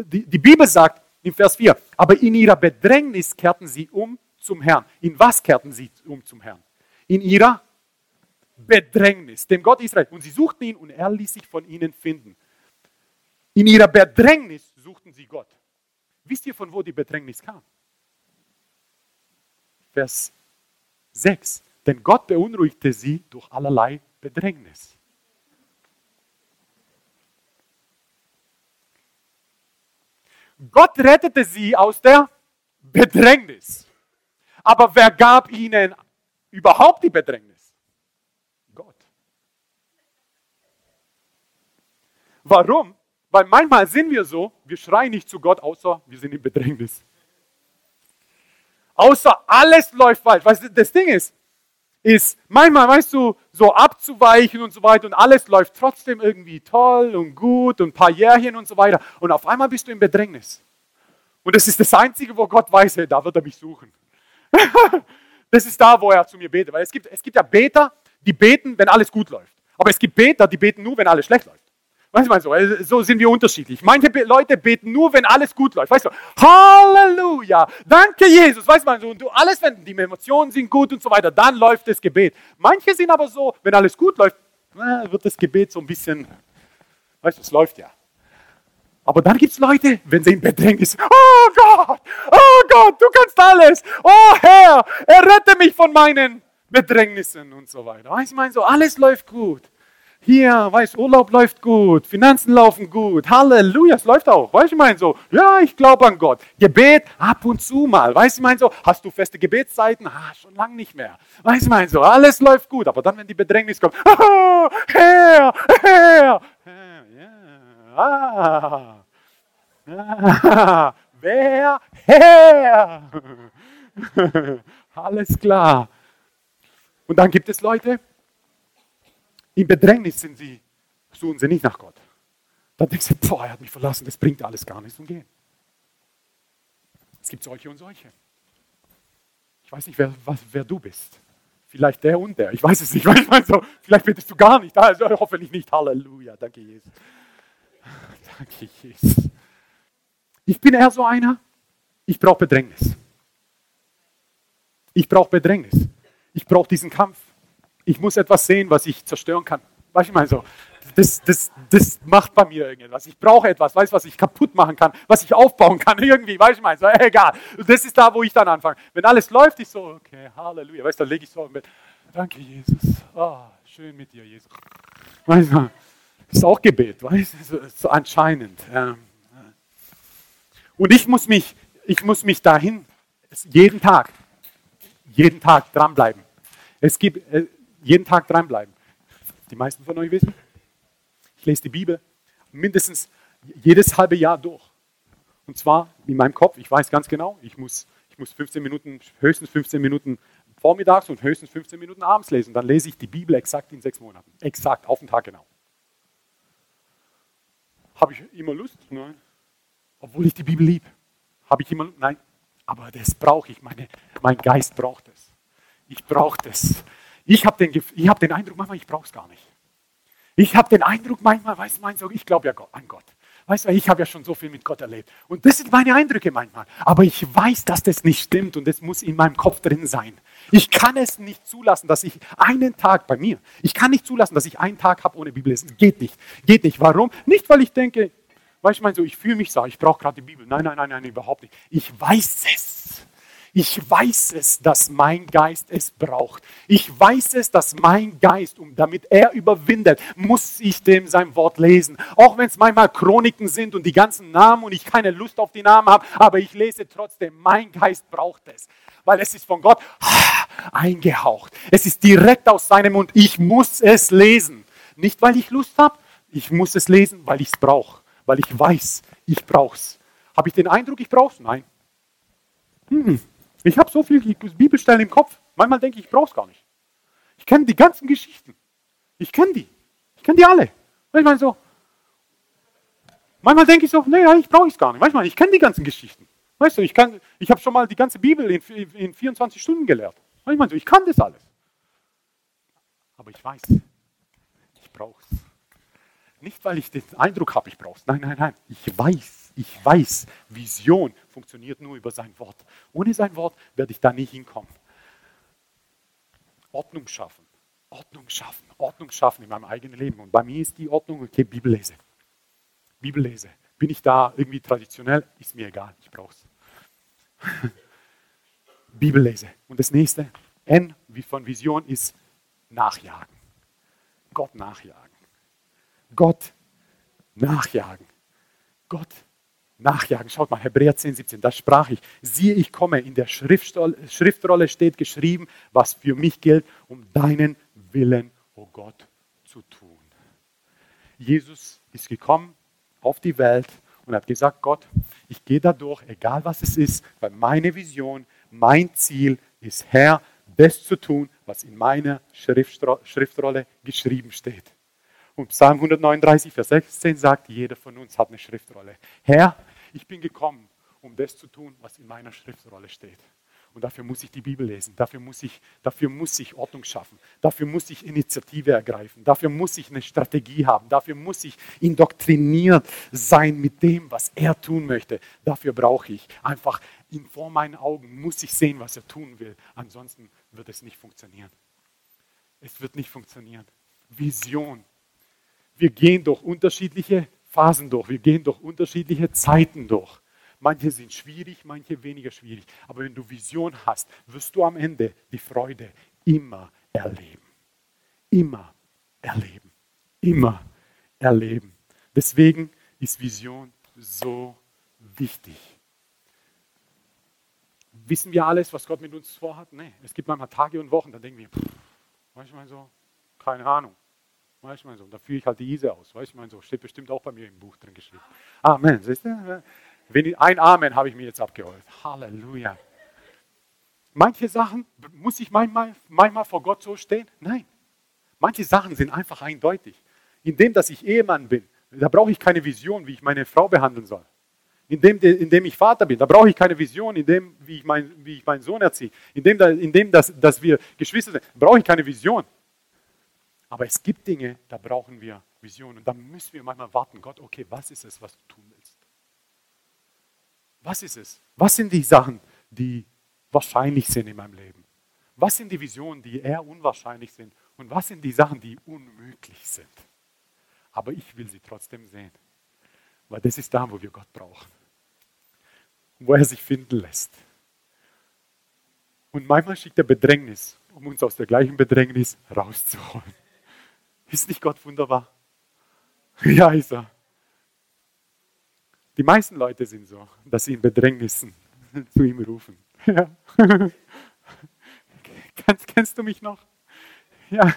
Die Bibel sagt, in Vers 4. Aber in ihrer Bedrängnis kehrten sie um zum Herrn. In was kehrten sie um zum Herrn? In ihrer Bedrängnis, dem Gott Israel. Und sie suchten ihn und er ließ sich von ihnen finden. In ihrer Bedrängnis suchten sie Gott. Wisst ihr, von wo die Bedrängnis kam? Vers 6. Denn Gott beunruhigte sie durch allerlei Bedrängnis. Gott rettete sie aus der Bedrängnis. Aber wer gab ihnen überhaupt die Bedrängnis? Gott. Warum? Weil manchmal sind wir so, wir schreien nicht zu Gott, außer wir sind in Bedrängnis. Außer alles läuft falsch. Weißt du, das Ding ist, ist manchmal, weißt du, so abzuweichen und so weiter und alles läuft trotzdem irgendwie toll und gut und ein paar Jährchen und so weiter. Und auf einmal bist du im Bedrängnis. Und das ist das Einzige, wo Gott weiß, hey, da wird er mich suchen. (laughs) das ist da, wo er zu mir betet. Weil es gibt, es gibt ja Beter, die beten, wenn alles gut läuft. Aber es gibt Beter, die beten nur, wenn alles schlecht läuft. Weißt du, so, äh, so sind wir unterschiedlich. Manche Leute beten nur, wenn alles gut läuft. Weißt du, Halleluja, danke Jesus. Weißt du, und du, alles, wenn die Emotionen sind gut und so weiter, dann läuft das Gebet. Manche sind aber so, wenn alles gut läuft, wird das Gebet so ein bisschen, weißt du, es läuft ja. Aber dann gibt es Leute, wenn sie in Bedrängnis, oh Gott, oh Gott, du kannst alles. Oh Herr, errette mich von meinen Bedrängnissen und so weiter. Weißt du, ich meine so, alles läuft gut. Hier, weißt Urlaub läuft gut, Finanzen laufen gut, Halleluja, es läuft auch. Weißt du, ich meine so, ja, ich glaube an Gott. Gebet ab und zu mal. Weißt du, ich meine so, hast du feste Gebetszeiten? Ah, schon lange nicht mehr. Weißt du, ich meine so, alles läuft gut. Aber dann, wenn die Bedrängnis kommt, oh, (laughs) Herr, Herr, Herr, ja, Ah, (laughs) ah, wer? Herr! (laughs) Alles klar. Und dann gibt es Leute, im Bedrängnis sind sie, suchen sie nicht nach Gott. Dann denkst du, boah, er hat mich verlassen, das bringt alles gar nichts und gehen. Es gibt solche und solche. Ich weiß nicht, wer, was, wer du bist. Vielleicht der und der. Ich weiß es nicht. (laughs) Ich meine so, vielleicht betest du gar nicht. Also hoffentlich nicht. Halleluja. Danke, Jesus. (laughs) Danke, Jesus. Ich bin eher so einer. Ich brauche Bedrängnis. Ich brauche Bedrängnis. Ich brauche diesen Kampf. Ich muss etwas sehen, was ich zerstören kann. Weißt du mal so? Das, das, das macht bei mir irgendwas. Ich brauche etwas, weißt du, was ich kaputt machen kann, was ich aufbauen kann, (laughs) irgendwie, weißt du mal so, (laughs) egal. Das ist da, wo ich dann anfange. Wenn alles läuft, ich so, okay, Halleluja, weißt du, dann lege ich so im Bett. Danke, Jesus. Oh, schön mit dir, Jesus. Weißt du, ist auch Gebet, weißt du, so, anscheinend. Und ich muss mich, ich muss mich dahin, jeden Tag, jeden Tag dranbleiben. Es gibt, äh, jeden Tag dranbleiben. Die meisten von euch wissen, ich lese die Bibel mindestens jedes halbe Jahr durch. Und zwar in meinem Kopf, ich weiß ganz genau, ich muss, ich muss 15 Minuten, höchstens 15 Minuten vormittags und höchstens 15 Minuten abends lesen. Dann lese ich die Bibel exakt in sechs Monaten. Exakt, auf den Tag genau. Habe ich immer Lust? Nein. Obwohl ich die Bibel liebe. Habe ich immer Lust? Nein. Aber das brauche ich. Meine, mein Geist braucht es. Ich brauche das. Ich habe den, hab den Eindruck, manchmal, ich brauche es gar nicht. Ich habe den Eindruck manchmal, weißt du, ich glaube ja an Gott. Weißt du, ich habe ja schon so viel mit Gott erlebt. Und das sind meine Eindrücke manchmal. Aber ich weiß, dass das nicht stimmt und das muss in meinem Kopf drin sein. Ich kann es nicht zulassen, dass ich einen Tag bei mir, ich kann nicht zulassen, dass ich einen Tag habe ohne Bibellesen. Geht nicht. Geht nicht. Warum? Nicht, weil ich denke, weißt du, so, ich fühle mich so, ich brauche gerade die Bibel. Nein, nein, nein, nein, überhaupt nicht. Ich weiß es. Ich weiß es, dass mein Geist es braucht. Ich weiß es, dass mein Geist, um damit er überwindet, muss ich dem sein Wort lesen. Auch wenn es manchmal Chroniken sind und die ganzen Namen und ich keine Lust auf die Namen habe, aber ich lese trotzdem. Mein Geist braucht es, weil es ist von Gott eingehaucht. Es ist direkt aus seinem Mund. Ich muss es lesen. Nicht, weil ich Lust habe, ich muss es lesen, weil ich es brauche, weil ich weiß, ich brauche es. Habe ich den Eindruck, ich brauche es? Nein. Hm. Ich habe so viele Bibelstellen im Kopf. Manchmal denke ich, ich brauche es gar nicht. Ich kenne die ganzen Geschichten. Ich kenne die. Ich kenne die alle. Manchmal so. Manchmal denke ich so, nee, eigentlich brauche ich es gar nicht. Manchmal, ich kenne die ganzen Geschichten. Weißt du, ich, ich habe schon mal die ganze Bibel in, in 24 Stunden gelehrt. Manchmal so, ich kann das alles. Aber ich weiß, ich brauche es. Nicht, weil ich den Eindruck habe, ich brauche es. Nein, nein, nein. Ich weiß, ich weiß, Vision funktioniert nur über sein Wort. Ohne sein Wort werde ich da nicht hinkommen. Ordnung schaffen, Ordnung schaffen, Ordnung schaffen in meinem eigenen Leben. Und bei mir ist die Ordnung, okay, Bibel lese. Bibel lese. Bin ich da irgendwie traditionell? Ist mir egal, ich brauche es. (laughs) Bibel lese. Und das nächste, N wie von Vision, ist nachjagen. Gott nachjagen. Gott nachjagen. Gott nachjagen. Schaut mal, Hebräer 10, 17, da sprach ich, siehe, ich komme, in der Schriftrolle steht geschrieben, was für mich gilt, um deinen Willen, o oh Gott, zu tun. Jesus ist gekommen auf die Welt und hat gesagt, Gott, ich gehe da durch, egal was es ist, weil meine Vision, mein Ziel ist, Herr, das zu tun, was in meiner Schriftrolle geschrieben steht. Und Psalm 139, Vers 16 sagt, jeder von uns hat eine Schriftrolle. Herr, ich bin gekommen, um das zu tun, was in meiner Schriftrolle steht. Und dafür muss ich die Bibel lesen, dafür muss ich, dafür muss ich Ordnung schaffen, dafür muss ich Initiative ergreifen, dafür muss ich eine Strategie haben, dafür muss ich indoktriniert sein mit dem, was er tun möchte. Dafür brauche ich einfach, ihn vor meinen Augen muss ich sehen, was er tun will. Ansonsten wird es nicht funktionieren. Es wird nicht funktionieren. Vision wir gehen durch unterschiedliche Phasen durch, wir gehen durch unterschiedliche Zeiten durch. Manche sind schwierig, manche weniger schwierig. Aber wenn du Vision hast, wirst du am Ende die Freude immer erleben. Immer erleben. Immer erleben. Deswegen ist Vision so wichtig. Wissen wir alles, was Gott mit uns vorhat? Nein. Es gibt manchmal Tage und Wochen, da denken wir, pff, manchmal so, keine Ahnung. Weißt du, mein so. Da führe ich halt die Ise aus. Weißt du, mein so. Steht bestimmt auch bei mir im Buch drin geschrieben. Amen. Siehst du? ein Amen habe ich mir jetzt abgeholt. Halleluja. Manche Sachen muss ich manchmal, manchmal vor Gott so stehen? Nein. Manche Sachen sind einfach eindeutig. Indem, dass ich Ehemann bin, da brauche ich keine Vision, wie ich meine Frau behandeln soll. Indem, indem ich Vater bin, da brauche ich keine Vision, indem, wie, ich mein, wie ich meinen Sohn erziehe. Indem, indem dass, dass wir Geschwister sind, brauche ich keine Vision. Aber es gibt Dinge, da brauchen wir Vision. Und da müssen wir manchmal warten, Gott, okay, was ist es, was du tun willst? Was ist es? Was sind die Sachen, die wahrscheinlich sind in meinem Leben? Was sind die Visionen, die eher unwahrscheinlich sind? Und was sind die Sachen, die unmöglich sind? Aber ich will sie trotzdem sehen. Weil das ist da, wo wir Gott brauchen. Wo er sich finden lässt. Und manchmal schickt er Bedrängnis, um uns aus der gleichen Bedrängnis rauszuholen. Ist nicht Gott wunderbar? (laughs) Ja, ist er. Die meisten Leute sind so, dass sie in Bedrängnissen (laughs) zu ihm rufen. Ja. (laughs) Kennst, kennst du mich noch? Ja,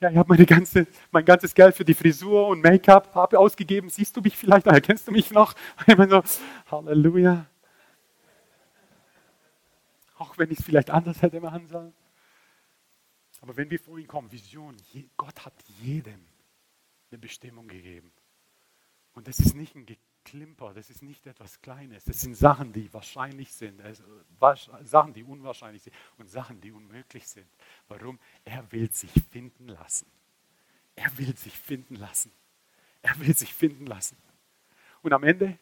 ja, ich habe ganze, mein ganzes Geld für die Frisur und Make-up ausgegeben. Siehst du mich vielleicht? Erkennst du mich noch? Ich meine so, Halleluja. Auch wenn ich es vielleicht anders hätte machen sollen. Aber wenn wir vor ihn kommen, Vision, Gott hat jedem eine Bestimmung gegeben. Und das ist nicht ein Geklimper, das ist nicht etwas Kleines. Das sind Sachen, die wahrscheinlich sind, also Sachen, die unwahrscheinlich sind und Sachen, die unmöglich sind. Warum? Er will sich finden lassen. Er will sich finden lassen. Er will sich finden lassen. Und am Ende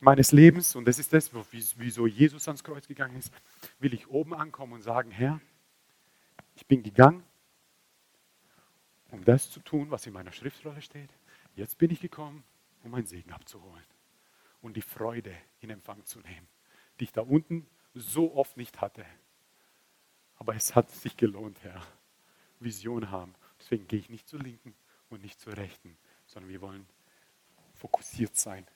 meines Lebens, und das ist das, wieso Jesus ans Kreuz gegangen ist, will ich oben ankommen und sagen, Herr, ich bin gegangen, um das zu tun, was in meiner Schriftrolle steht. Jetzt bin ich gekommen, um meinen Segen abzuholen und die Freude in Empfang zu nehmen, die ich da unten so oft nicht hatte. Aber es hat sich gelohnt, Herr. Vision haben. Deswegen gehe ich nicht zur Linken und nicht zur Rechten, sondern wir wollen fokussiert sein.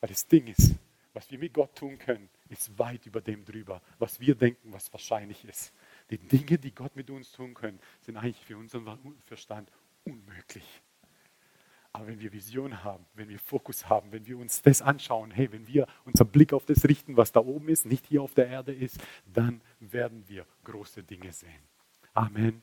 Weil das Ding ist, was wir mit Gott tun können, ist weit über dem drüber, was wir denken, was wahrscheinlich ist. Die Dinge, die Gott mit uns tun können, sind eigentlich für unseren Verstand unmöglich. Aber wenn wir Vision haben, wenn wir Fokus haben, wenn wir uns das anschauen, hey, wenn wir unseren Blick auf das richten, was da oben ist, nicht hier auf der Erde ist, dann werden wir große Dinge sehen. Amen.